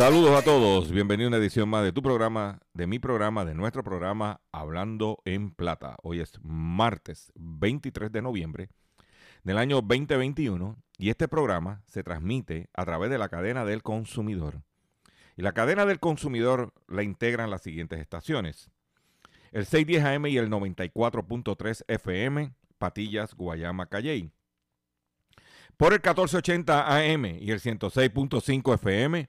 Saludos a todos, bienvenido a una edición más de tu programa, de mi programa, de nuestro programa Hablando en Plata. Hoy es martes 23 de noviembre del año 2021 y este programa se transmite a través de la cadena del consumidor. Y la cadena del consumidor la integran las siguientes estaciones. El 610 AM y el 94.3 FM, Patillas, Guayama, Calley. Por el 1480 AM y el 106.5 FM,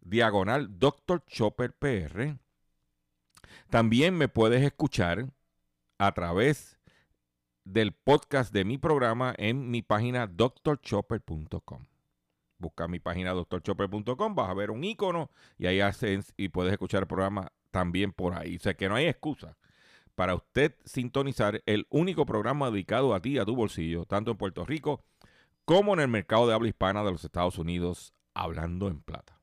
diagonal Dr. Chopper PR. También me puedes escuchar a través del podcast de mi programa en mi página drchopper.com. Busca mi página drchopper.com, vas a ver un icono y ahí haces y puedes escuchar el programa también por ahí. O sea que no hay excusa para usted sintonizar el único programa dedicado a ti, a tu bolsillo, tanto en Puerto Rico como en el mercado de habla hispana de los Estados Unidos, hablando en plata.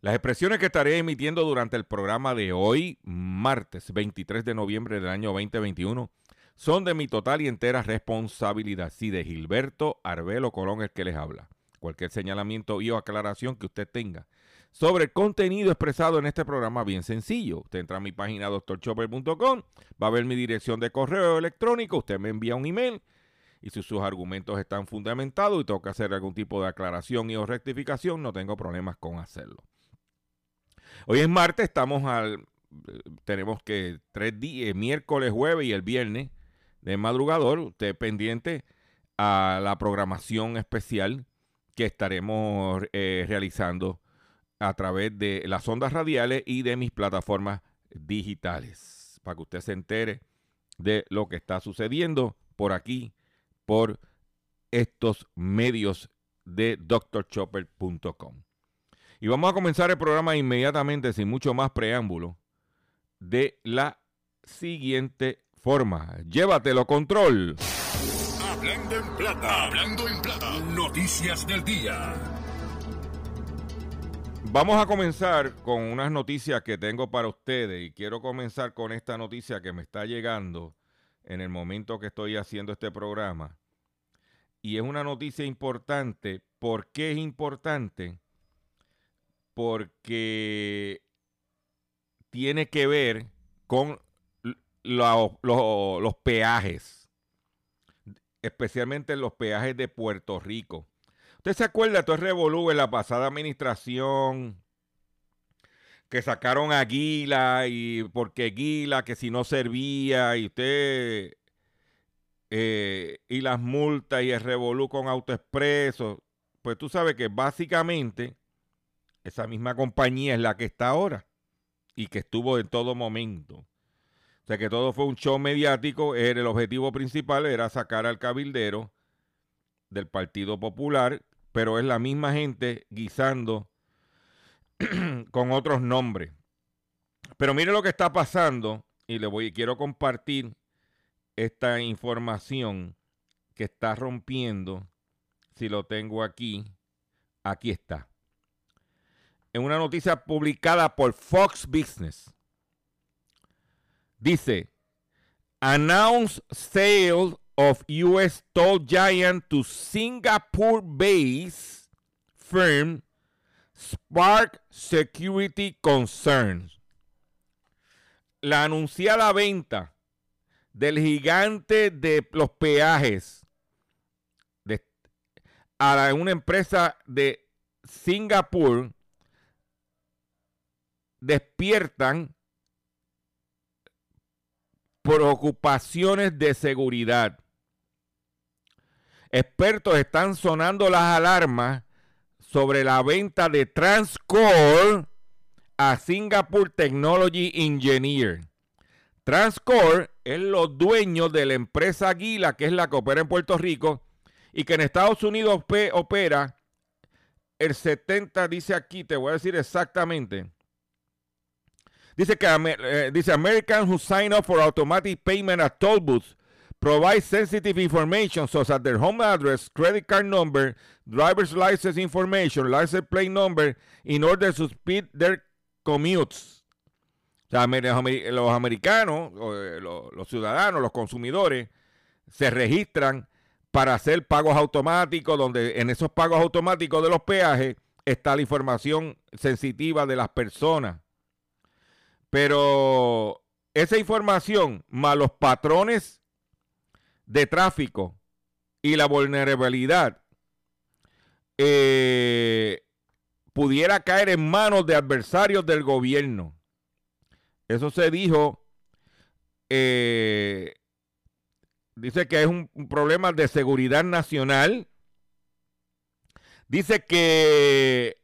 Las expresiones que estaré emitiendo durante el programa de hoy, martes 23 de noviembre del año 2021, son de mi total y entera responsabilidad. Sí, de Gilberto Arbelo Colón, el que les habla. Cualquier señalamiento y o aclaración que usted tenga sobre el contenido expresado en este programa, bien sencillo. Usted entra a mi página doctorchopper.com, va a ver mi dirección de correo electrónico, usted me envía un email y si sus argumentos están fundamentados y que hacer algún tipo de aclaración y o rectificación, no tengo problemas con hacerlo. Hoy es martes, estamos al, eh, tenemos que tres días, miércoles, jueves y el viernes de madrugador, usted pendiente a la programación especial que estaremos eh, realizando a través de las ondas radiales y de mis plataformas digitales, para que usted se entere de lo que está sucediendo por aquí, por estos medios de drchopper.com. Y vamos a comenzar el programa inmediatamente, sin mucho más preámbulo, de la siguiente forma. Llévatelo, control. Hablando en plata, hablando en plata. Noticias del día. Vamos a comenzar con unas noticias que tengo para ustedes y quiero comenzar con esta noticia que me está llegando en el momento que estoy haciendo este programa. Y es una noticia importante. ¿Por qué es importante? Porque tiene que ver con lo- lo- los peajes, especialmente los peajes de Puerto Rico. ¿Usted se acuerda? Todo el revolú en la pasada administración que sacaron a Guila y porque Guila que si no servía y usted eh, y las multas y el revolú con AutoExpreso, pues tú sabes que básicamente esa misma compañía es la que está ahora y que estuvo en todo momento. O sea que todo fue un show mediático, era el objetivo principal era sacar al cabildero del Partido Popular, pero es la misma gente guisando con otros nombres. Pero mire lo que está pasando y le voy quiero compartir esta información que está rompiendo. Si lo tengo aquí, aquí está. En una noticia publicada por Fox Business. Dice, announce sale of US Tall Giant to Singapore base firm Spark Security Concerns. La anunciada venta del gigante de los peajes a una empresa de Singapur despiertan preocupaciones de seguridad. Expertos están sonando las alarmas sobre la venta de Transcore a Singapore Technology Engineer. Transcore es los dueños de la empresa Aguila, que es la que opera en Puerto Rico, y que en Estados Unidos opera el 70, dice aquí, te voy a decir exactamente. Dice que eh, dice American who sign up for automatic payment at toll booths provide sensitive information such as their home address, credit card number, driver's license information, license plate number in order to speed their commutes. O sea, los americanos, eh, los ciudadanos, los consumidores, se registran para hacer pagos automáticos, donde en esos pagos automáticos de los peajes está la información sensitiva de las personas. Pero esa información, más los patrones de tráfico y la vulnerabilidad, eh, pudiera caer en manos de adversarios del gobierno. Eso se dijo, eh, dice que es un, un, problema de seguridad nacional. Dice que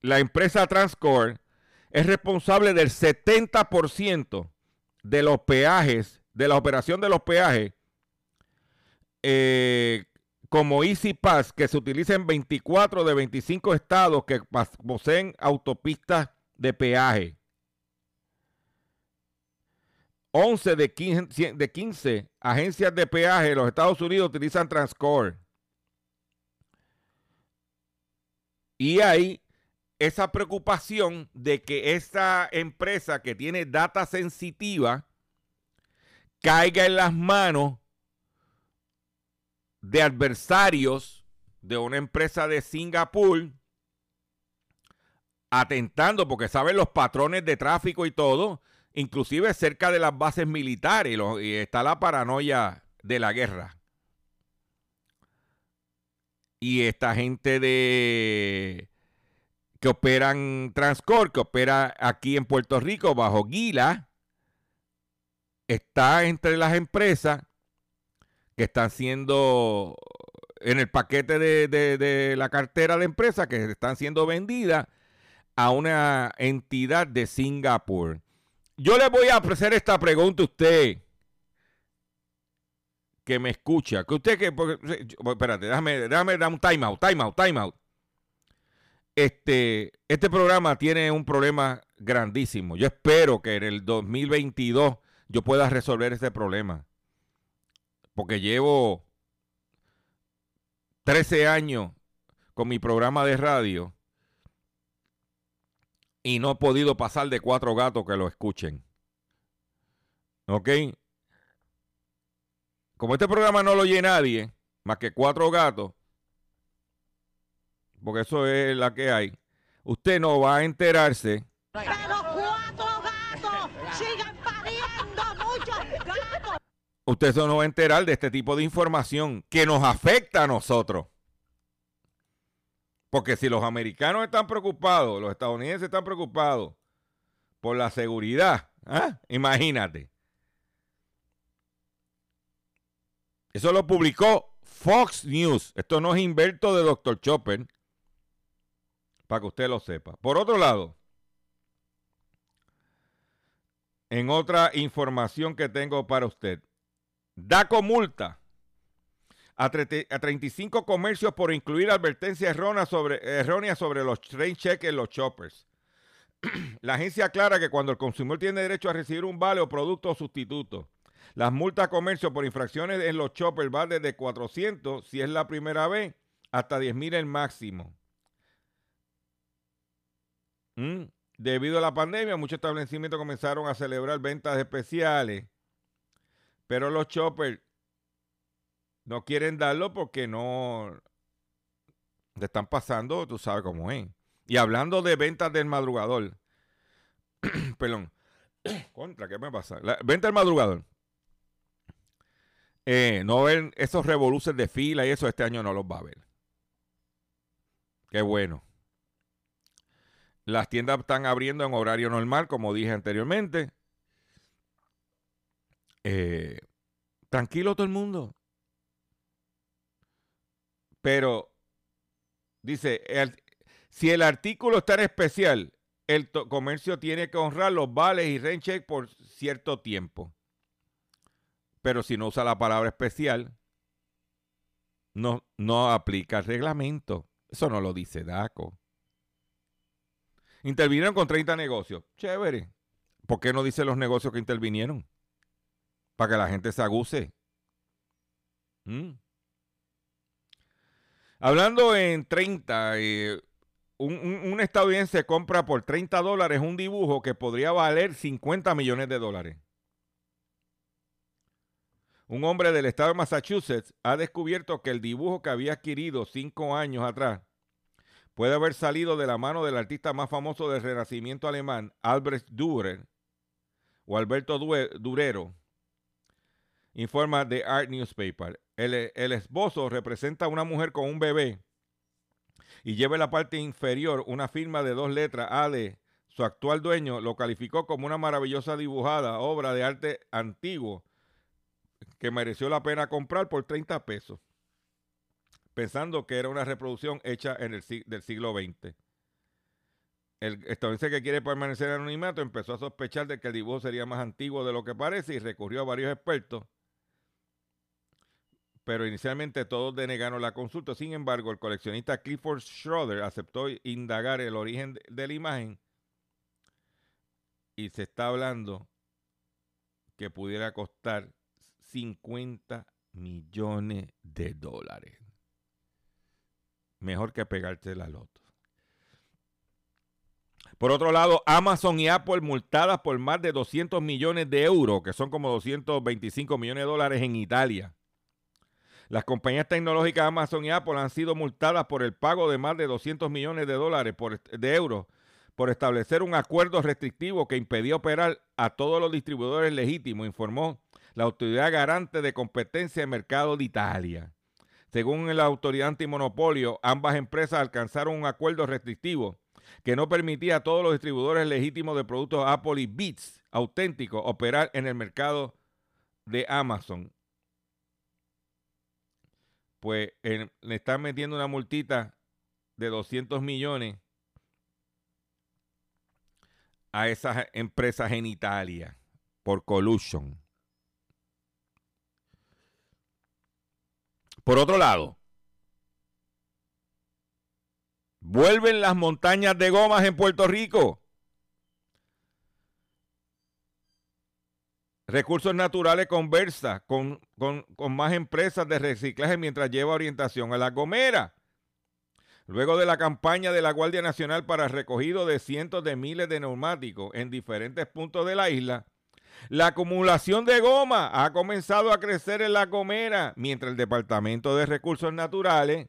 la empresa Transcore es responsable del 70% de los peajes, de la operación de los peajes, eh, como Easy Pass, que se utiliza en 24 de 25 estados que poseen autopistas de peaje. 11 de 15, de 15 agencias de peaje de los Estados Unidos utilizan Transcore. Y hay esa preocupación de que esta empresa que tiene data sensitiva caiga en las manos de adversarios de una empresa de Singapur atentando porque saben los patrones de tráfico y todo, inclusive cerca de las bases militares y, está la paranoia de la guerra. Y esta gente de que operan Transcor, que opera aquí en Puerto Rico bajo Guila, está entre las empresas que están siendo en el paquete de, la cartera de empresas que están siendo vendidas a una entidad de Singapur. Yo le voy a hacer esta pregunta a usted que me escucha, que usted que, espérate, déjame, déjame dar un time out, time out, time out este, este programa tiene un problema grandísimo. Yo espero que en el 2022 yo pueda resolver este problema. Porque llevo 13 años con mi programa de radio y no he podido pasar de cuatro gatos que lo escuchen. ¿Ok? Como este programa no lo oye nadie, más que cuatro gatos, porque eso es la que hay, usted no va a enterarse. Pero cuatro gatos sigan pariendo muchos gatos. Usted no va a enterar de este tipo de información que nos afecta a nosotros. Porque si los americanos están preocupados, los estadounidenses están preocupados por la seguridad, ¿ah? imagínate. Eso lo publicó Fox News. Esto no es invento de Dr. Chopper, para que usted lo sepa. Por otro lado, en otra información que tengo para usted, DACO multa a, 35 comercios por incluir advertencias erróneas sobre, sobre los train cheques en los choppers. La agencia aclara que cuando el consumidor tiene derecho a recibir un vale o producto o sustituto, las multas comercio por infracciones en los choppers van desde 400 si es la primera vez hasta 10 mil el máximo. Mm, debido a la pandemia, muchos establecimientos comenzaron a celebrar ventas especiales, pero los choppers no quieren darlo porque no te están pasando, tú sabes cómo es. Y hablando de ventas del madrugador, perdón, contra, ¿qué me pasa? La venta del madrugador. Eh, no ven esos revoluces de fila y eso este año no los va a ver. Qué bueno. Las tiendas están abriendo en horario normal, como dije anteriormente. Eh, tranquilo todo el mundo. Pero, dice, si el artículo está en especial, el comercio tiene que honrar los vales y rent check por cierto tiempo. Pero si no usa la palabra especial, no, no aplica el reglamento. Eso no lo dice DACO. Intervinieron con 30 negocios. Chévere. ¿Por qué no dice los negocios que intervinieron? Para que la gente se aguse. ¿Mm? Hablando en 30, eh, un, estadounidense compra por 30 dólares un dibujo que podría valer 50 millones de dólares. Un hombre del estado de Massachusetts ha descubierto que el dibujo que había adquirido cinco años atrás puede haber salido de la mano del artista más famoso del renacimiento alemán, Albrecht Dürer, o Alberto Durero, informa The Art Newspaper. El, esbozo representa a una mujer con un bebé y lleva en la parte inferior una firma de dos letras AD. Su actual dueño lo calificó como una maravillosa dibujada obra de arte antiguo que mereció la pena comprar por 30 pesos, pensando que era una reproducción hecha en el, del siglo XX. El estadounidense que quiere permanecer anonimato empezó a sospechar de que el dibujo sería más antiguo de lo que parece y recurrió a varios expertos pero inicialmente todos denegaron la consulta. Sin embargo, el coleccionista Clifford Schroeder aceptó indagar el origen de la imagen y se está hablando que pudiera costar 50 millones de dólares. Mejor que pegarte la loto. Por otro lado, Amazon y Apple multadas por más de 200 millones de euros, que son como 225 millones de dólares en Italia las compañías tecnológicas Amazon y Apple han sido multadas por el pago de más de 200 millones de dólares de euros por establecer un acuerdo restrictivo que impedía operar a todos los distribuidores legítimos, informó la Autoridad Garante de Competencia de Mercado de Italia. Según la autoridad antimonopolio, ambas empresas alcanzaron un acuerdo restrictivo que no permitía a todos los distribuidores legítimos de productos Apple y Beats auténticos operar en el mercado de Amazon pues le están metiendo una multita de 200 millones a esas empresas en Italia por collusion. Por otro lado, vuelven las montañas de gomas en Puerto Rico. Recursos Naturales conversa con, más empresas de reciclaje mientras lleva orientación a la Gomera. Luego de la campaña de la Guardia Nacional para recogido de cientos de miles de neumáticos en diferentes puntos de la isla, la acumulación de goma ha comenzado a crecer en la Gomera, mientras el Departamento de Recursos Naturales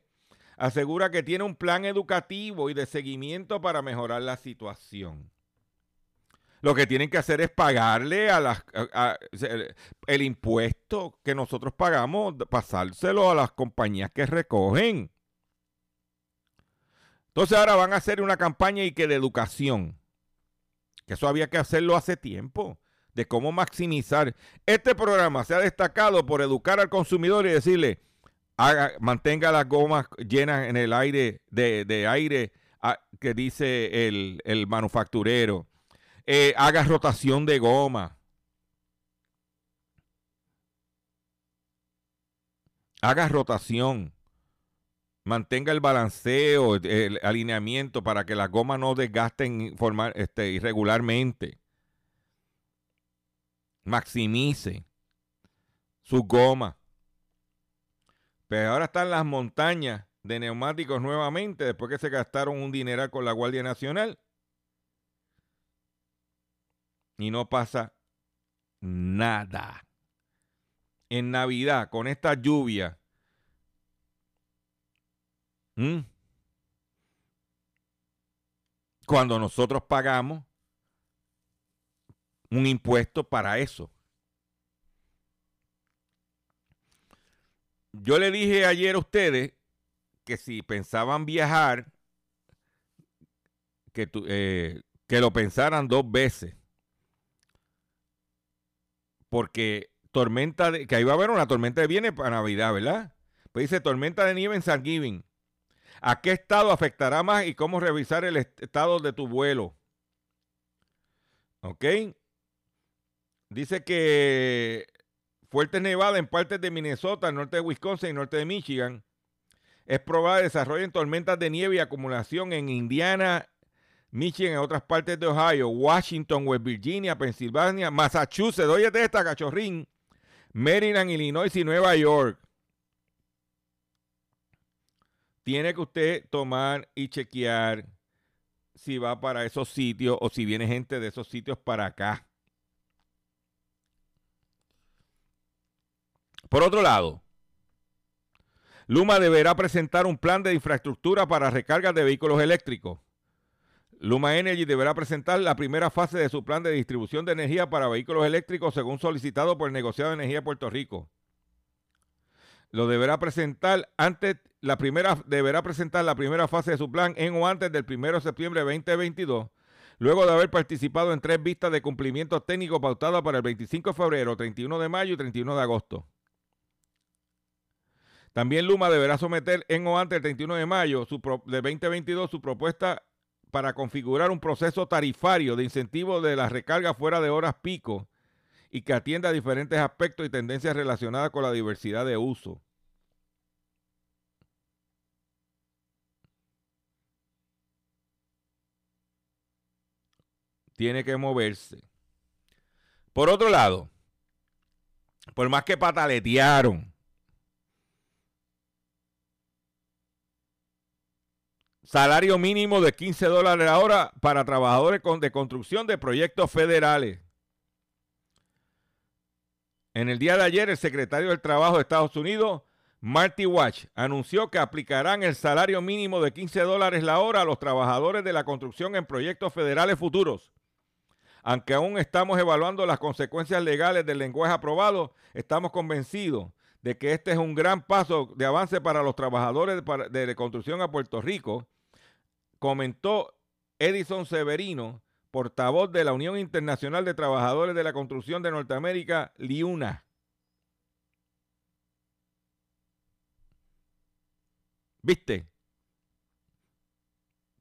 asegura que tiene un plan educativo y de seguimiento para mejorar la situación. Lo que tienen que hacer es pagarle a el impuesto que nosotros pagamos, pasárselo a las compañías que recogen. Entonces ahora van a hacer una campaña y que de educación. Que eso había que hacerlo hace tiempo. De cómo maximizar. Este programa se ha destacado por educar al consumidor y decirle, mantenga las gomas llenas en el aire de, aire que dice el, manufacturero. Eh, haga rotación de goma. Haga rotación. Mantenga el balanceo, el alineamiento para que las gomas no desgasten este, irregularmente. Maximice sus gomas. Pero ahora están las montañas de neumáticos nuevamente, después que se gastaron un dineral con la Guardia Nacional. Y no pasa nada. En Navidad, con esta lluvia, cuando nosotros pagamos un impuesto para eso. Yo le dije ayer a ustedes que si pensaban viajar, que, eh, que lo pensaran dos veces. Porque tormenta de, que ahí va a haber una tormenta de viene para Navidad, ¿verdad? Pues dice tormenta de nieve en San Giving. ¿A qué estado afectará más y cómo revisar el estado de tu vuelo? ¿Ok? Dice que Fuertes nevadas en partes de Minnesota, norte de Wisconsin y norte de Michigan. Es probable desarrollen tormentas de nieve y acumulación en Indiana, Michigan, en otras partes de Ohio, Washington, West Virginia, Pensilvania, Massachusetts, oye esta cachorrín, Maryland, Illinois y Nueva York. Tiene que usted tomar y chequear si va para esos sitios o si viene gente de esos sitios para acá. Por otro lado, Luma deberá presentar un plan de infraestructura para recargas de vehículos eléctricos. Luma Energy deberá presentar la primera fase de su plan de distribución de energía para vehículos eléctricos según solicitado por el negociado de energía de Puerto Rico. Lo deberá presentar antes la primera deberá presentar la primera fase de su plan en o antes del 1 de septiembre de 2022 luego de haber participado en tres vistas de cumplimiento técnico pautadas para el 25 de febrero, 31 de mayo y 31 de agosto. También Luma deberá someter en o antes del 31 de mayo de 2022 su propuesta para configurar un proceso tarifario de incentivo de la recarga fuera de horas pico y que atienda diferentes aspectos y tendencias relacionadas con la diversidad de uso. Tiene que moverse. Por otro lado, por más que pataletearon Salario mínimo de 15 dólares la hora para trabajadores de construcción de proyectos federales. En el día de ayer, el secretario del Trabajo de Estados Unidos, Marty Watch, anunció que aplicarán el salario mínimo de 15 dólares la hora a los trabajadores de la construcción en proyectos federales futuros. Aunque aún estamos evaluando las consecuencias legales del lenguaje aprobado, estamos convencidos de que este es un gran paso de avance para los trabajadores de construcción a Puerto Rico comentó Edison Severino, portavoz de la Unión Internacional de Trabajadores de la Construcción de Norteamérica, LIUNA. ¿Viste?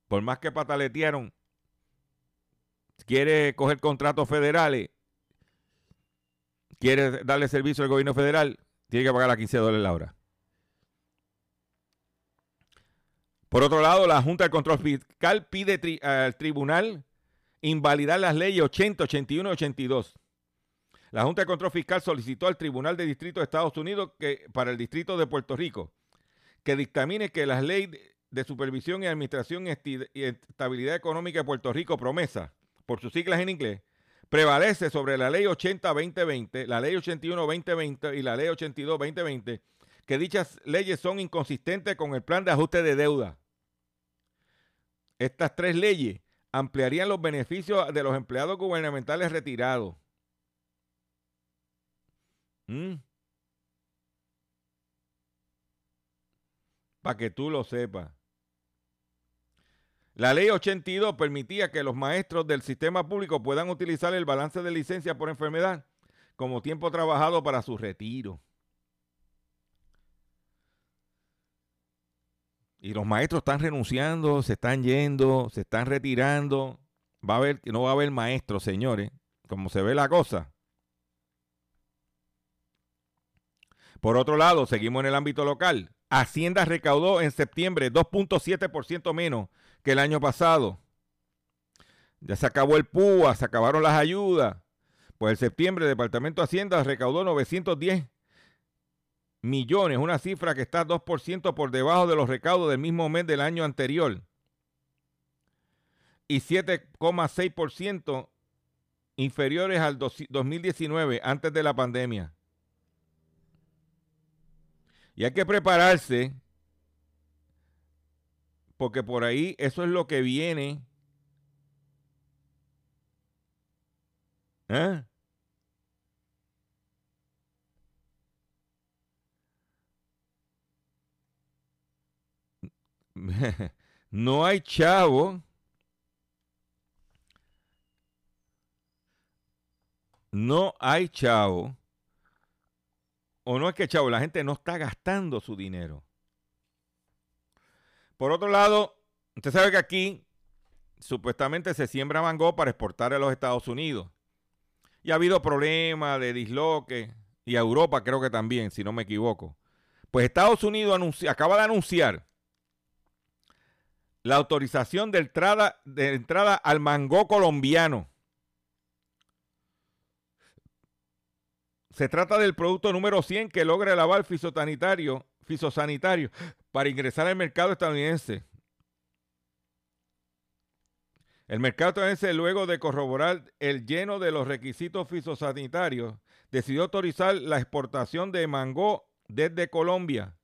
Por más que pataletearon, quiere coger contratos federales, quiere darle servicio al gobierno federal, tiene que pagar a 15 dólares la hora. Por otro lado, la Junta de Control Fiscal pide al tribunal invalidar las leyes 80, 81 y 82. La Junta de Control Fiscal solicitó al Tribunal de Distrito de Estados Unidos que para el Distrito de Puerto Rico que dictamine que las leyes de supervisión y administración y estabilidad económica de Puerto Rico, promesa, por sus siglas en inglés, prevalece sobre la ley 80-2020, la ley 81-2020 y la ley 82-2020, que dichas leyes son inconsistentes con el plan de ajuste de deuda. Estas tres leyes ampliarían los beneficios de los empleados gubernamentales retirados. ¿Mm? Para que tú lo sepas. La ley 82 permitía que los maestros del sistema público puedan utilizar el balance de licencia por enfermedad como tiempo trabajado para su retiro. Y los maestros están renunciando, se están yendo, se están retirando. Va a haber, no va a haber maestros, señores, como se ve la cosa. Por otro lado, seguimos en el ámbito local. Hacienda recaudó en septiembre 2.7% menos que el año pasado. Ya se acabó el PUA, se acabaron las ayudas. Pues en septiembre el Departamento de Hacienda recaudó 910 millones, una cifra que está 2% por debajo de los recaudos del mismo mes del año anterior y 7,6% inferiores al 2019, antes de la pandemia. Y hay que prepararse porque por ahí eso es lo que viene. ¿Eh? no hay chavo. No hay chavo. O no es que chavo, la gente no está gastando su dinero. Por otro lado, usted sabe que aquí supuestamente se siembra mango para exportar a los Estados Unidos. Y ha habido problemas de disloque. Y a Europa creo que también, si no me equivoco. Pues Estados Unidos acaba de anunciar la autorización de entrada, al mango colombiano. Se trata del producto número 100 que logra el aval fisosanitario para ingresar al mercado estadounidense. El mercado estadounidense, luego de corroborar el lleno de los requisitos fisosanitarios, decidió autorizar la exportación de mango desde Colombia.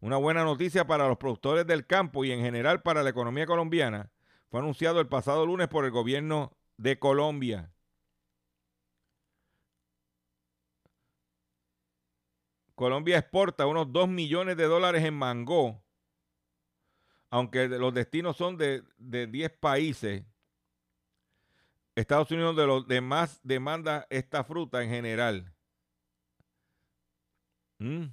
Una buena noticia para los productores del campo y en general para la economía colombiana fue anunciado el pasado lunes por el gobierno de Colombia. Colombia exporta unos 2 millones de dólares en mango, aunque los destinos son de, 10 países. Estados Unidos de los demás demanda esta fruta en general. ¿Mm?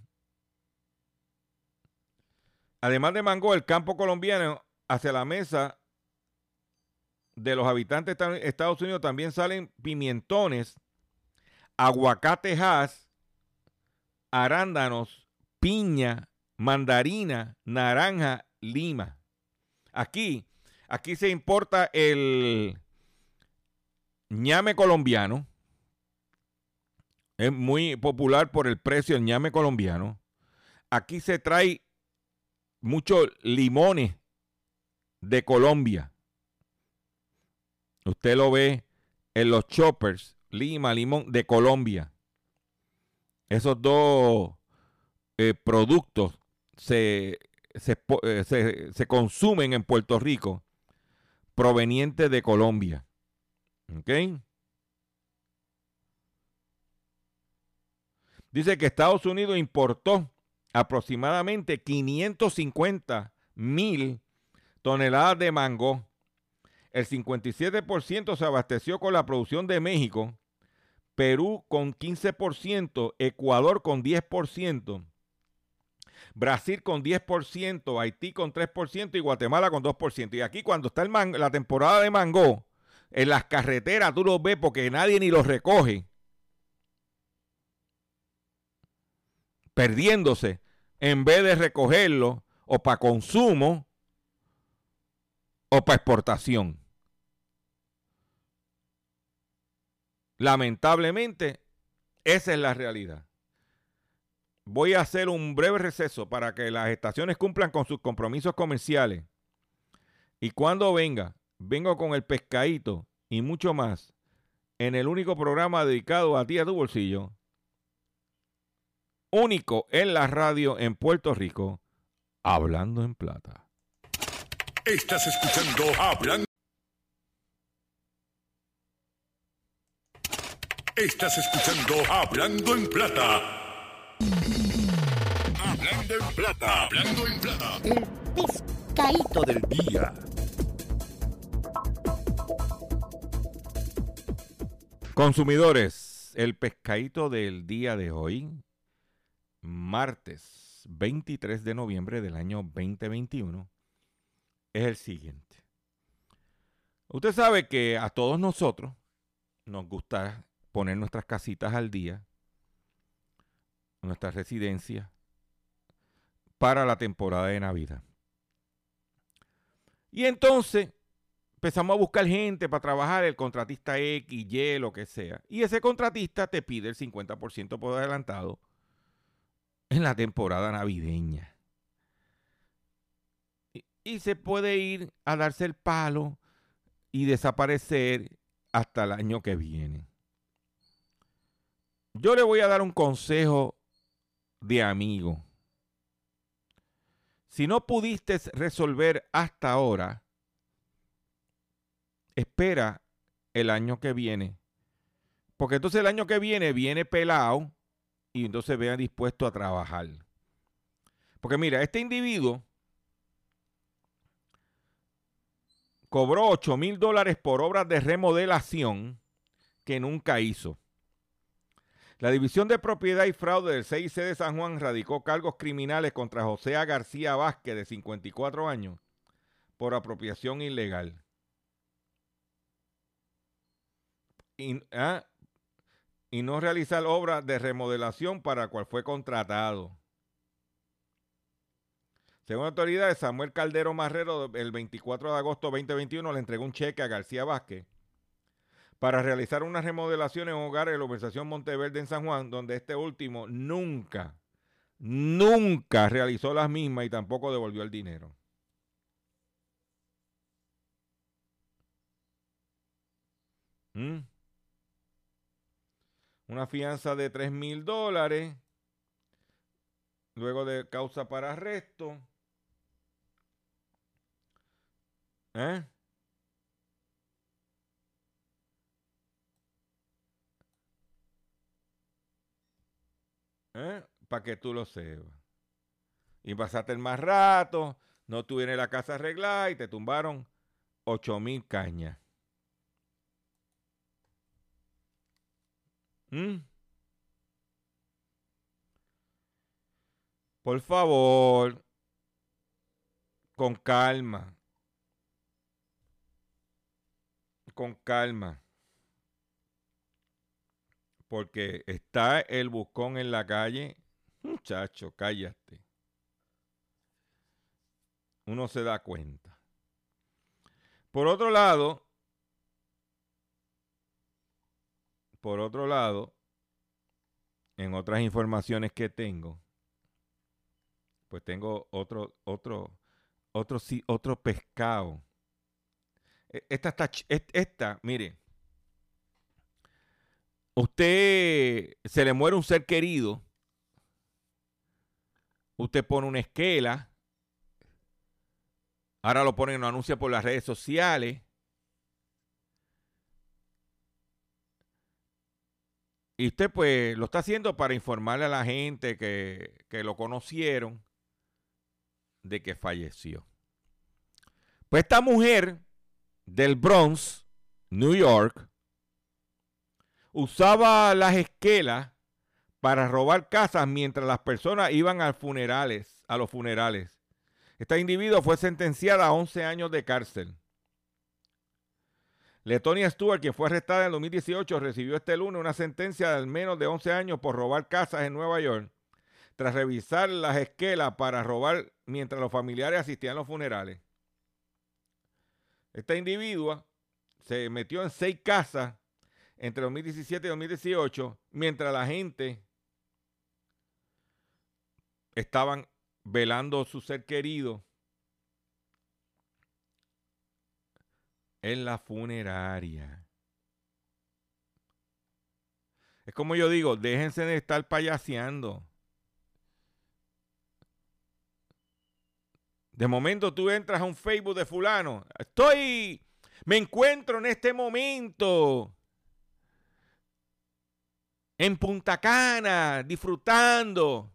Además de mango, el campo colombiano hacia la mesa de los habitantes de Estados Unidos también salen pimentones, aguacatejas, arándanos, piña, mandarina, naranja, lima. Aquí, aquí se importa el ñame colombiano. Es muy popular por el precio del ñame colombiano. Aquí se trae muchos limones de Colombia. Usted lo ve en los choppers, lima, limón de Colombia. Esos dos eh, productos se, eh, se, se, consumen en Puerto Rico provenientes de Colombia. ¿Ok? Dice que Estados Unidos importó aproximadamente 550 mil toneladas de mango. El 57% se abasteció con la producción de México, Perú con 15%, Ecuador con 10%, Brasil con 10%, Haití con 3% y Guatemala con 2%. Y aquí cuando está el la temporada de mango, en las carreteras tú los ves porque nadie ni los recoge. Perdiéndose en vez de recogerlo o para consumo o para exportación. Lamentablemente, esa es la realidad. Voy a hacer un breve receso para que las estaciones cumplan con sus compromisos comerciales. Y cuando venga, vengo con el pescadito y mucho más en el único programa dedicado a ti a tu bolsillo único en la radio en Puerto Rico, Hablando en Plata. Estás escuchando Hablando. Estás escuchando Hablando en Plata. Hablando en Plata. Hablando en Plata. El pescadito del día. Consumidores, el pescadito del día de hoy martes 23 de noviembre del año 2021, es el siguiente. Usted sabe que a todos nosotros nos gusta poner nuestras casitas al día, nuestra residencia, para la temporada de Navidad. Y entonces empezamos a buscar gente para trabajar, el contratista X, Y, lo que sea. Y ese contratista te pide el 50% por adelantado en la temporada navideña. Y, se puede ir a darse el palo y desaparecer hasta el año que viene. Yo le voy a dar un consejo de amigo. Si no pudiste resolver hasta ahora, espera el año que viene. Porque entonces el año que viene viene pelado y entonces vea dispuesto a trabajar. Porque mira, este individuo cobró 8 mil dólares por obras de remodelación que nunca hizo. La División de Propiedad y Fraude del CIC de San Juan radicó cargos criminales contra José García Vázquez, de 54 años, por apropiación ilegal. Ah, y, no realizar obras de remodelación para cual fue contratado. Según autoridades, Samuel Caldero Marrero, el 24 de agosto de 2021, le entregó un cheque a García Vázquez para realizar una remodelación en un hogar en la urbanización Monteverde en San Juan, donde este último nunca, nunca realizó las mismas y tampoco devolvió el dinero. ¿Mm? Una fianza de 3 mil dólares, luego de causa para arresto. ¿Eh? ¿Eh? Para que tú lo sepas. Y pasaste el más rato, no tuvieron la casa arreglada y te tumbaron 8 mil cañas. ¿Mm? Por favor, con calma. Con calma. Porque está el buscón en la calle. Muchacho, cállate. Uno se da cuenta. Por otro lado, Por otro lado, en otras informaciones que tengo, pues tengo otro, otro, otro, otro pescado. E, esta está, esta, mire, usted se le muere un ser querido, usted pone una esquela, ahora lo ponen, lo anuncia por las redes sociales, Y usted pues lo está haciendo para informarle a la gente que, que lo conocieron de que falleció. Pues esta mujer del Bronx, New York, usaba las esquelas para robar casas mientras las personas iban a funerales, a los funerales. Esta individuo fue sentenciada a 11 años de cárcel. Letonia Stewart, quien fue arrestada en el 2018, recibió este lunes una sentencia de al menos de 11 años por robar casas en Nueva York, tras revisar las esquelas para robar mientras los familiares asistían a los funerales. Esta individua se metió en seis casas entre 2017 y 2018, mientras la gente estaban velando su ser querido en la funeraria. Es como yo digo, déjense de estar payaseando. De momento tú entras a un Facebook de fulano. Estoy, me encuentro en este momento en Punta Cana, disfrutando.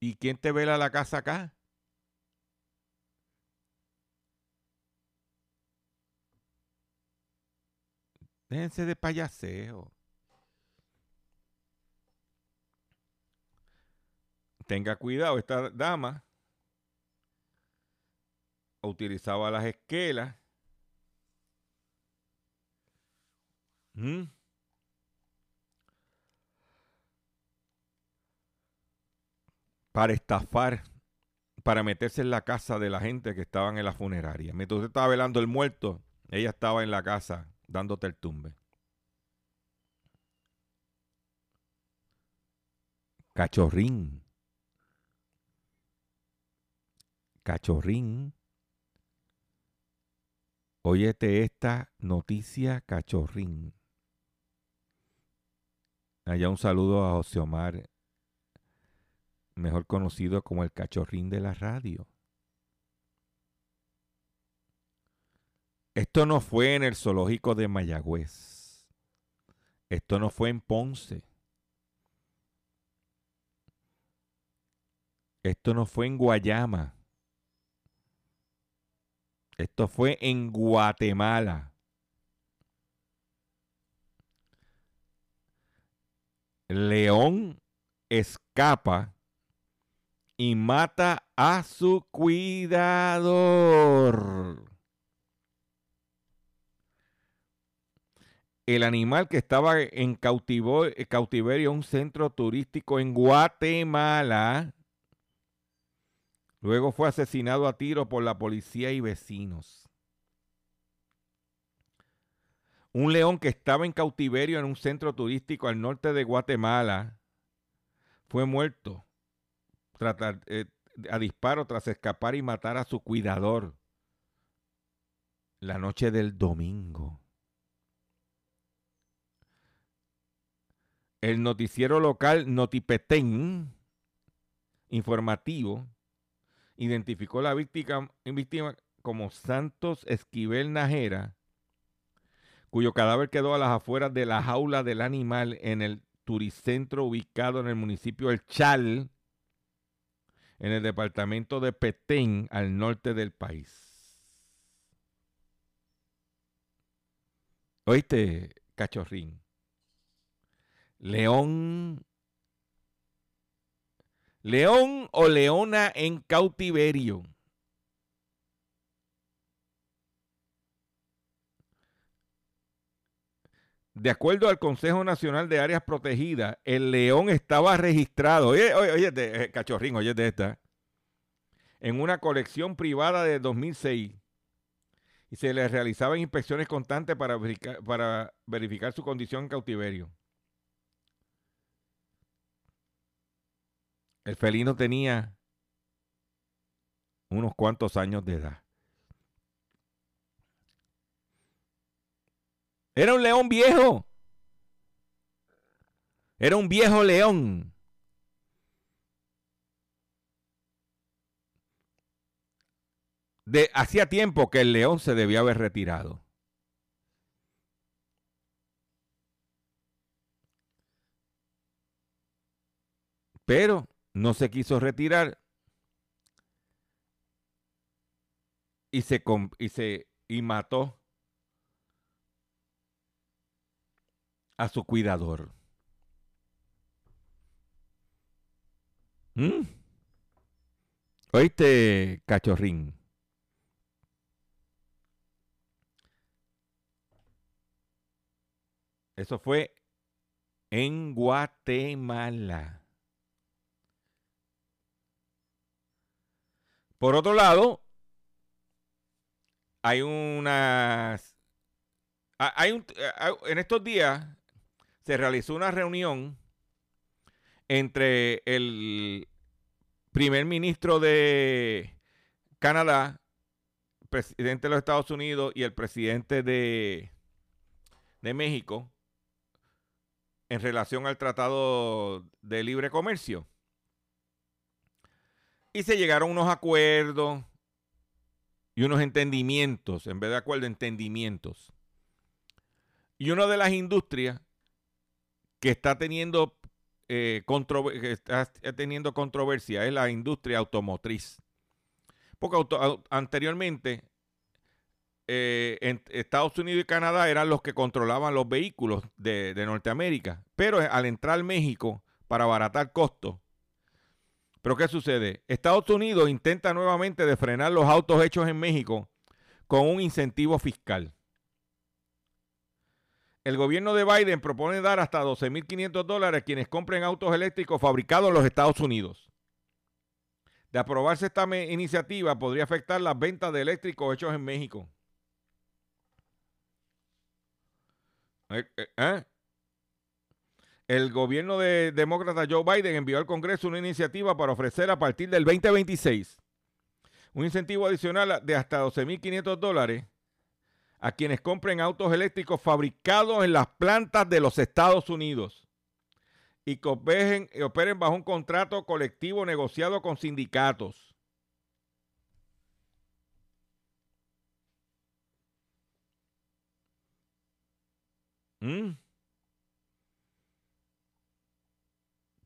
¿Y quién te vela la casa acá? Déjense de payaseo. Tenga cuidado, esta dama utilizaba las esquelas. ¿Mm? para estafar, para meterse en la casa de la gente que estaban en la funeraria. Mientras usted estaba velando el muerto, ella estaba en la casa dándote el tumbe. Cachorrín. Cachorrín. Óyete esta noticia, cachorrín. Allá un saludo a José Omar mejor conocido como el cachorrín de la radio. Esto no fue en el zoológico de Mayagüez. Esto no fue en Ponce. Esto no fue en Guayama. Esto fue en Guatemala. León escapa y mata a su cuidador. El animal que estaba en cautiverio en un centro turístico en Guatemala, luego fue asesinado a tiro por la policía y vecinos. Un león que estaba en cautiverio en un centro turístico al norte de Guatemala fue muerto eh, a disparo tras escapar y matar a su cuidador la noche del domingo. El noticiero local Notipetén informativo identificó la víctima, víctima como Santos Esquivel Najera, cuyo cadáver quedó a las afueras de la jaula del animal en el turicentro ubicado en el municipio El Chal, en el departamento de Petén, al norte del país. ¿Oíste, cachorrín? León. León o leona en cautiverio. De acuerdo al Consejo Nacional de Áreas Protegidas, el león estaba registrado, oye, oye, oye de, eh, oye de esta, en una colección privada de 2006 y se le realizaban inspecciones constantes para verificar su condición en cautiverio. El felino tenía unos cuantos años de edad. Era un león viejo. Era un viejo león. De hacía tiempo que el león se debía haber retirado. Pero no se quiso retirar y se, y se y mató a su cuidador. ¿Mm? ¿Oíste, cachorrín? Eso fue en Guatemala. Por otro lado, hay unas... Hay un, en estos días se realizó una reunión entre el primer ministro de Canadá, presidente de los Estados Unidos y el presidente de, de México en relación al Tratado de Libre Comercio. Y se llegaron unos acuerdos y unos entendimientos, en vez de acuerdos, entendimientos. Y una de las industrias que está teniendo, eh, está teniendo controversia es la industria automotriz. Porque anteriormente eh, Estados Unidos y Canadá eran los que controlaban los vehículos de, de Norteamérica. Pero al entrar México, para abaratar costos, pero ¿qué sucede? Estados Unidos intenta nuevamente de frenar los autos hechos en México con un incentivo fiscal. El gobierno de Biden propone dar hasta 12.500 dólares a quienes compren autos eléctricos fabricados en los Estados Unidos. De aprobarse esta iniciativa, podría afectar las ventas de eléctricos hechos en México. ¿Eh? El gobierno de demócrata Joe Biden envió al Congreso una iniciativa para ofrecer a partir del 2026 un incentivo adicional de hasta 12.500 dólares a quienes compren autos eléctricos fabricados en las plantas de los Estados Unidos y operen, operen bajo un contrato colectivo negociado con sindicatos. ¿Mm?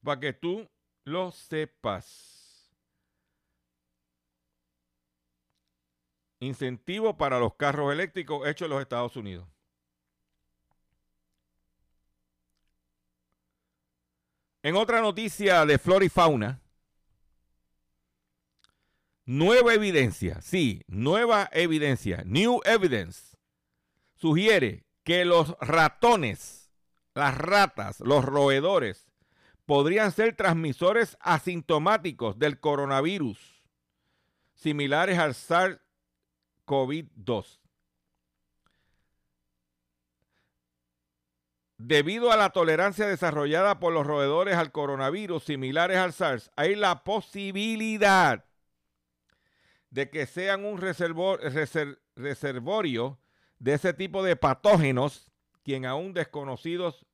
Para que tú lo sepas. Incentivo para los carros eléctricos hechos en los Estados Unidos. En otra noticia de flora y fauna, nueva evidencia, sí, nueva evidencia, new evidence, sugiere que los ratones, las ratas, los roedores, podrían ser transmisores asintomáticos del coronavirus, similares al SARS-CoV-2. Debido a la tolerancia desarrollada por los roedores al coronavirus similares al SARS, hay la posibilidad de que sean un reservorio de ese tipo de patógenos, quien aún desconocidos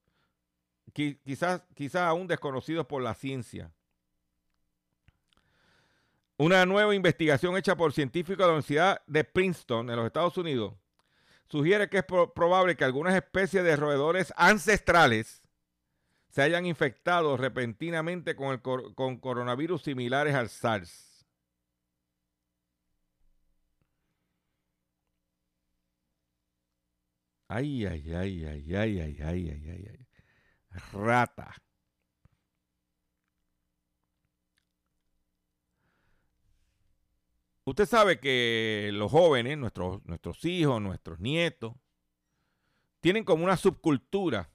quizás, quizás aún desconocidos por la ciencia. Una nueva investigación hecha por científicos de la Universidad de Princeton en los Estados Unidos sugiere que es probable que algunas especies de roedores ancestrales se hayan infectado repentinamente con, el con coronavirus similares al SARS. Ay, ay, ay, ay, ay, ay, ay, ay, ay rata. Usted sabe que los jóvenes, nuestros, nuestros hijos, nuestros nietos, tienen como una subcultura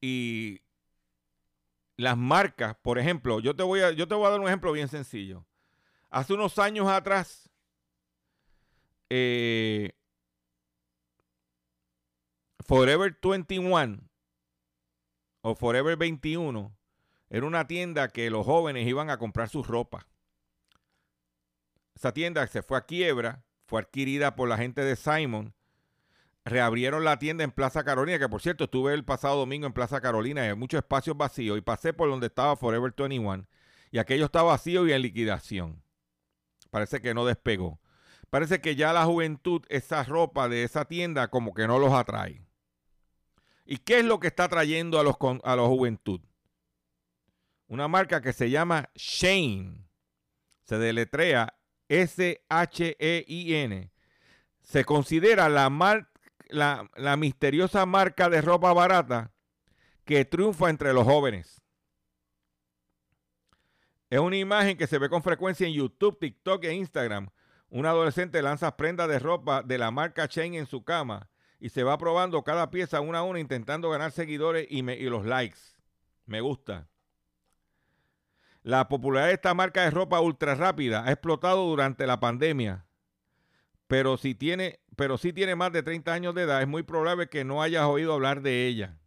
y las marcas, por ejemplo, yo te voy a, yo te voy a dar un ejemplo bien sencillo. Hace unos años atrás, eh, Forever 21 o Forever 21 era una tienda que los jóvenes iban a comprar su ropa. Esa tienda se fue a quiebra, fue adquirida por la gente de Simon. Reabrieron la tienda en Plaza Carolina, que por cierto estuve el pasado domingo en Plaza Carolina y hay muchos espacios vacíos y pasé por donde estaba Forever 21 y aquello está vacío y en liquidación. Parece que no despegó. Parece que ya la juventud, esa ropa de esa tienda como que no los atrae. ¿Y qué es lo que está trayendo a los, a la juventud? Una marca que se llama Shane. Se deletrea S-H-E-I-N. Se considera la, la, la misteriosa marca de ropa barata que triunfa entre los jóvenes. Es una imagen que se ve con frecuencia en YouTube, TikTok e Instagram. Un adolescente lanza prendas de ropa de la marca Shane en su cama y se va probando cada pieza una a una intentando ganar seguidores y, los likes. Me gusta. La popularidad de esta marca de ropa ultra rápida ha explotado durante la pandemia. Pero si tiene, pero tiene más de 30 años de edad, es muy probable que no hayas oído hablar de ella.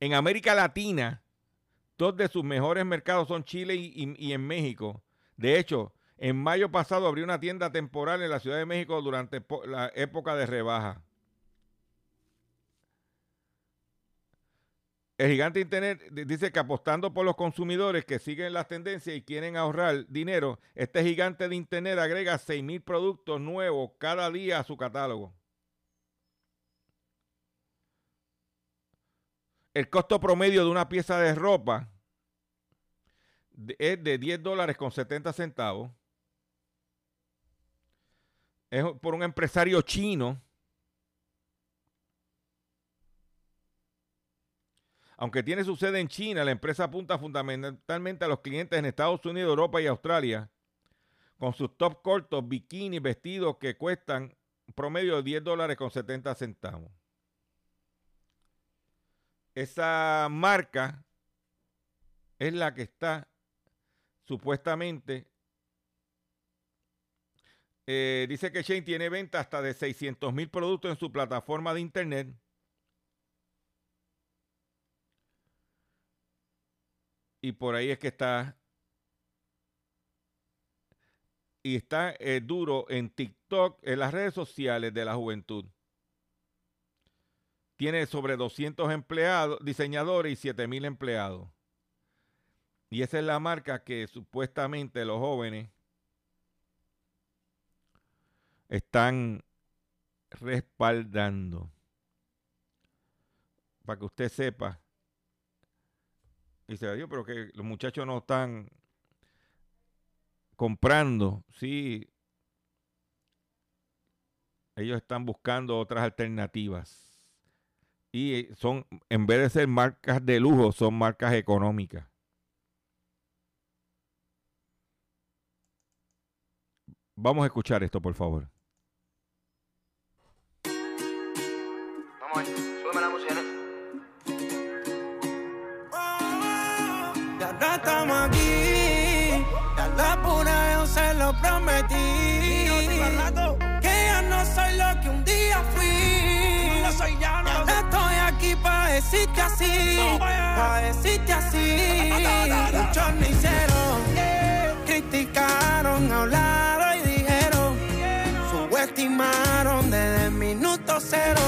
En América Latina, dos de sus mejores mercados son Chile y, y en México. De hecho, en mayo pasado abrió una tienda temporal en la Ciudad de México durante la época de rebaja. El gigante Internet dice que apostando por los consumidores que siguen las tendencias y quieren ahorrar dinero, este gigante de Internet agrega 6.000 productos nuevos cada día a su catálogo. El costo promedio de una pieza de ropa es de 10 dólares con 70 centavos es por un empresario chino. Aunque tiene su sede en China, la empresa apunta fundamentalmente a los clientes en Estados Unidos, Europa y Australia, con sus top cortos, bikinis, vestidos que cuestan promedio de 10 dólares con 70 centavos. Esa marca es la que está supuestamente eh, dice que Shane tiene venta hasta de 600 mil productos en su plataforma de internet. Y por ahí es que está. Y está eh, duro en TikTok, en las redes sociales de la juventud. Tiene sobre 200 empleados, diseñadores y 7 mil empleados. Y esa es la marca que supuestamente los jóvenes están respaldando. Para que usted sepa. Dice, Dios, pero que los muchachos no están comprando. Sí. Ellos están buscando otras alternativas. Y son, en vez de ser marcas de lujo, son marcas económicas. Vamos a escuchar esto, por favor. Estamos aquí. Ya la pura yo se lo prometí. Que ya no soy lo que un día fui. No soy ya, no estoy aquí para decirte así. para decirte así. Muchos me hicieron, criticaron, hablaron y dijeron. Subestimaron desde el minuto cero.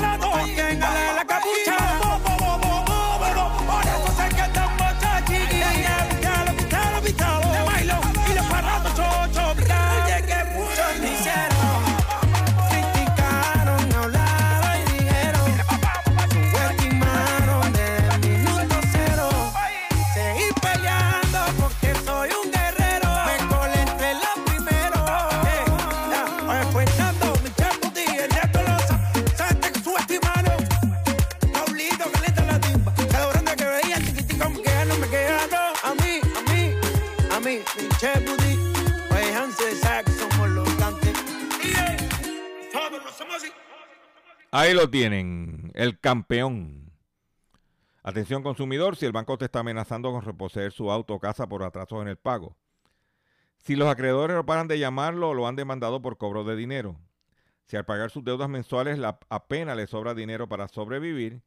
no, no, no, Ahí lo tienen, el campeón. Atención consumidor, si el banco te está amenazando con reposeer su auto o casa por atrasos en el pago. Si los acreedores no paran de llamarlo o lo han demandado por cobro de dinero. Si al pagar sus deudas mensuales apenas le sobra dinero para sobrevivir,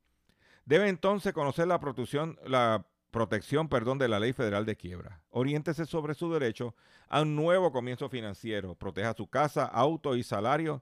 debe entonces conocer la protección, la protección de la Ley Federal de Quiebra. Oriéntese sobre su derecho a un nuevo comienzo financiero. Proteja su casa, auto y salario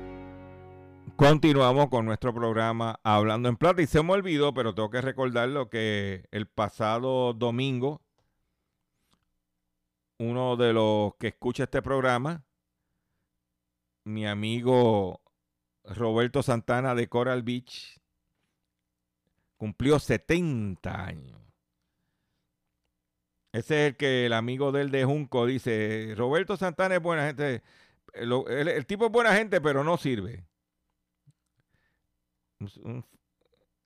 Continuamos con nuestro programa Hablando en Plata y se me olvidó, pero tengo que recordarlo que el pasado domingo, uno de los que escucha este programa, mi amigo Roberto Santana de Coral Beach, cumplió 70 años. Ese es el que el amigo del de Junco dice, Roberto Santana es buena gente, el tipo es buena gente, pero no sirve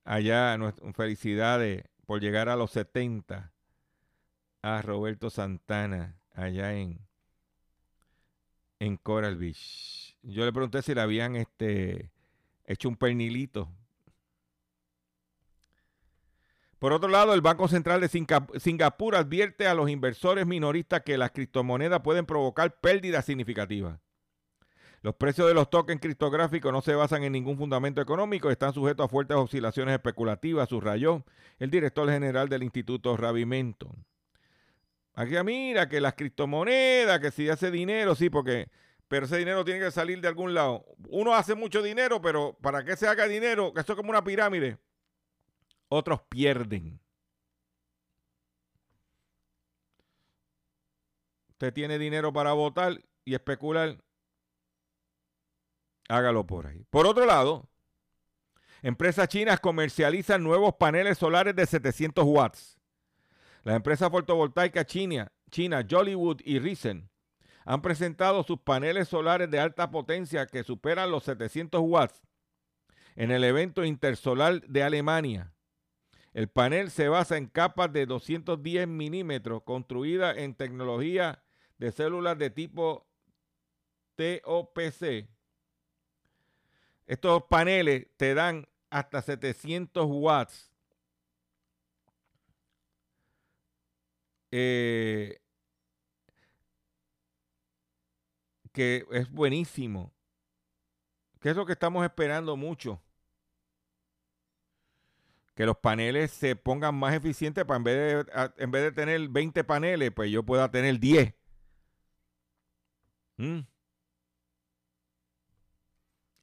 allá, felicidades por llegar a los 70 a Roberto Santana allá en, en Coral Beach. Yo le pregunté si le habían este, hecho un pernilito. Por otro lado, el Banco Central de Singapur advierte a los inversores minoristas que las criptomonedas pueden provocar pérdidas significativas. Los precios de los tokens criptográficos no se basan en ningún fundamento económico, están sujetos a fuertes oscilaciones especulativas, subrayó el director general del Instituto Ravimento. Aquí mira que las criptomonedas, que si hace dinero, sí, porque, pero ese dinero tiene que salir de algún lado. Uno hace mucho dinero, pero para que se haga dinero, que esto es como una pirámide, otros pierden. Usted tiene dinero para votar y especular hágalo por ahí. Por otro lado, empresas chinas comercializan nuevos paneles solares de 700 watts. Las empresas fotovoltaicas china, China, Jollywood y Risen han presentado sus paneles solares de alta potencia que superan los 700 watts en el evento intersolar de Alemania. El panel se basa en capas de 210 milímetros construidas en tecnología de células de tipo TOPC estos paneles te dan hasta 700 watts. Eh, que es buenísimo. ¿Qué es lo que estamos esperando mucho? Que los paneles se pongan más eficientes para en vez de, en vez de tener 20 paneles, pues yo pueda tener 10.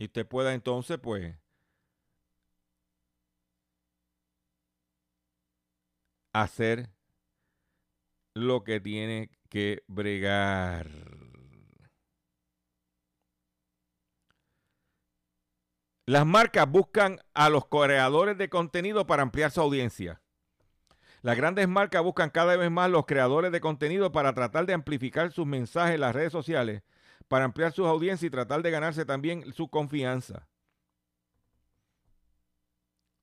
Y usted pueda entonces, pues, hacer lo que tiene que bregar. Las marcas buscan a los creadores de contenido para ampliar su audiencia. Las grandes marcas buscan cada vez más los creadores de contenido para tratar de amplificar sus mensajes en las redes sociales para ampliar sus audiencias y tratar de ganarse también su confianza.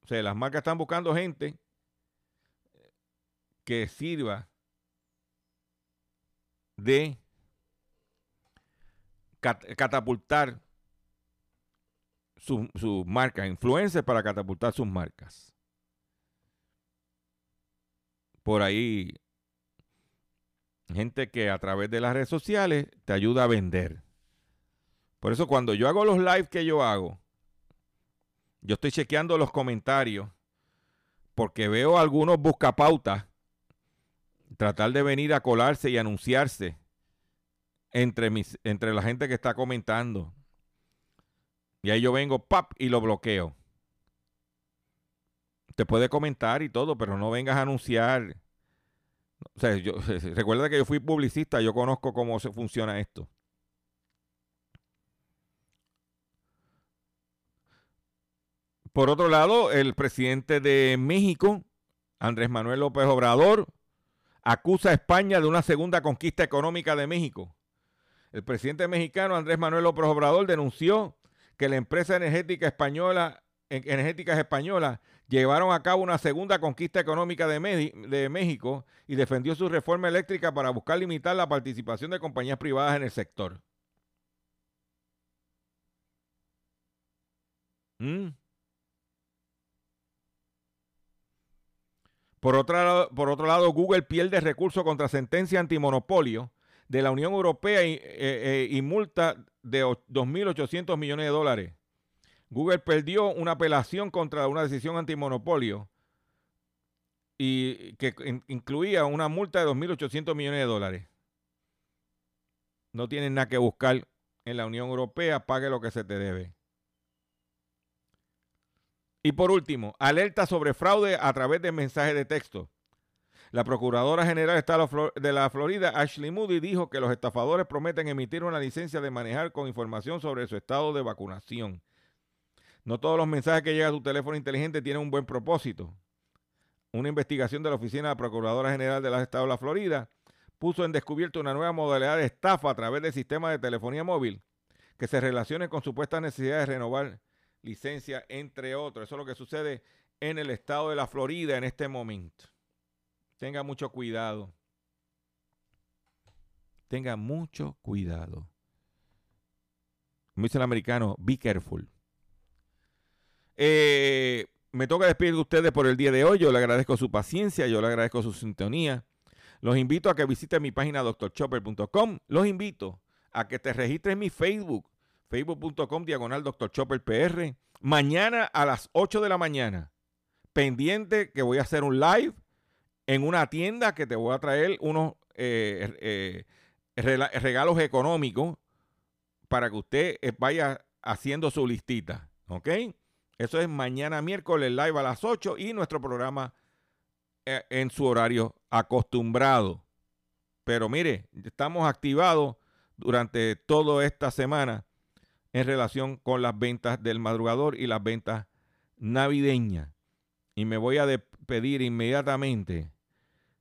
O sea, las marcas están buscando gente que sirva de catapultar sus su marcas, influencers para catapultar sus marcas. Por ahí gente que a través de las redes sociales te ayuda a vender. Por eso cuando yo hago los lives que yo hago, yo estoy chequeando los comentarios porque veo algunos buscapautas tratar de venir a colarse y anunciarse entre, mis, entre la gente que está comentando. Y ahí yo vengo, pap, y lo bloqueo. Te puede comentar y todo, pero no vengas a anunciar o sea, yo, recuerda que yo fui publicista, yo conozco cómo se funciona esto. Por otro lado, el presidente de México, Andrés Manuel López Obrador, acusa a España de una segunda conquista económica de México. El presidente mexicano, Andrés Manuel López Obrador, denunció que la empresa energética española energéticas españolas llevaron a cabo una segunda conquista económica de, México y defendió su reforma eléctrica para buscar limitar la participación de compañías privadas en el sector. ¿Mm? Por, por otro lado, Google pierde recursos contra sentencia antimonopolio de la Unión Europea y, eh, eh, multa de 2.800 millones de dólares. Google perdió una apelación contra una decisión antimonopolio y que incluía una multa de 2.800 millones de dólares. No tienes nada que buscar en la Unión Europea, pague lo que se te debe. Y por último, alerta sobre fraude a través de mensajes de texto. La Procuradora General de la Florida, Ashley Moody, dijo que los estafadores prometen emitir una licencia de manejar con información sobre su estado de vacunación. No todos los mensajes que llegan a tu teléfono inteligente tienen un buen propósito. Una investigación de la Oficina de la Procuradora General del Estado de la Florida puso en descubierto una nueva modalidad de estafa a través del sistema de telefonía móvil que se relacione con supuestas necesidades de renovar licencia, entre otros. Eso es lo que sucede en el estado de la Florida en este momento. Tenga mucho cuidado. Tenga mucho cuidado. Como dice el americano, be careful. Eh, me toca despedir de ustedes por el día de hoy. Yo le agradezco su paciencia, yo le agradezco su sintonía. Los invito a que visiten mi página doctorchopper.com. Los invito a que te registres mi Facebook, facebook.com diagonal doctorchopperpr. Mañana a las 8 de la mañana, pendiente que voy a hacer un live en una tienda que te voy a traer unos eh, eh, regalos económicos para que usted vaya haciendo su listita. ¿Ok? Eso es mañana miércoles live a las 8 y nuestro programa en su horario acostumbrado. Pero mire, estamos activados durante toda esta semana en relación con las ventas del madrugador y las ventas navideñas. Y me voy a despedir inmediatamente.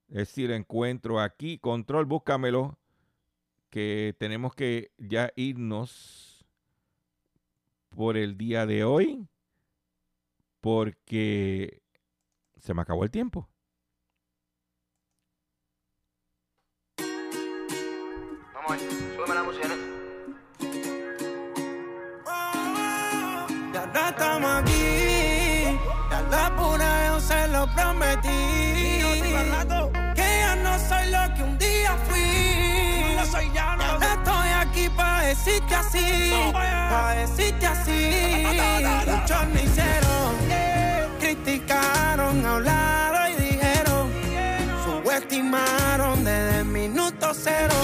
Es decir, encuentro aquí, control, búscamelo, que tenemos que ya irnos por el día de hoy, porque se me acabó el tiempo. Vamos, súbeme la música. estamos aquí. Ya la pura yo se lo prometí. Decirte así. Para decirte así. Muchos me hicieron. Criticaron, hablaron y dijeron. Subestimaron desde el minuto cero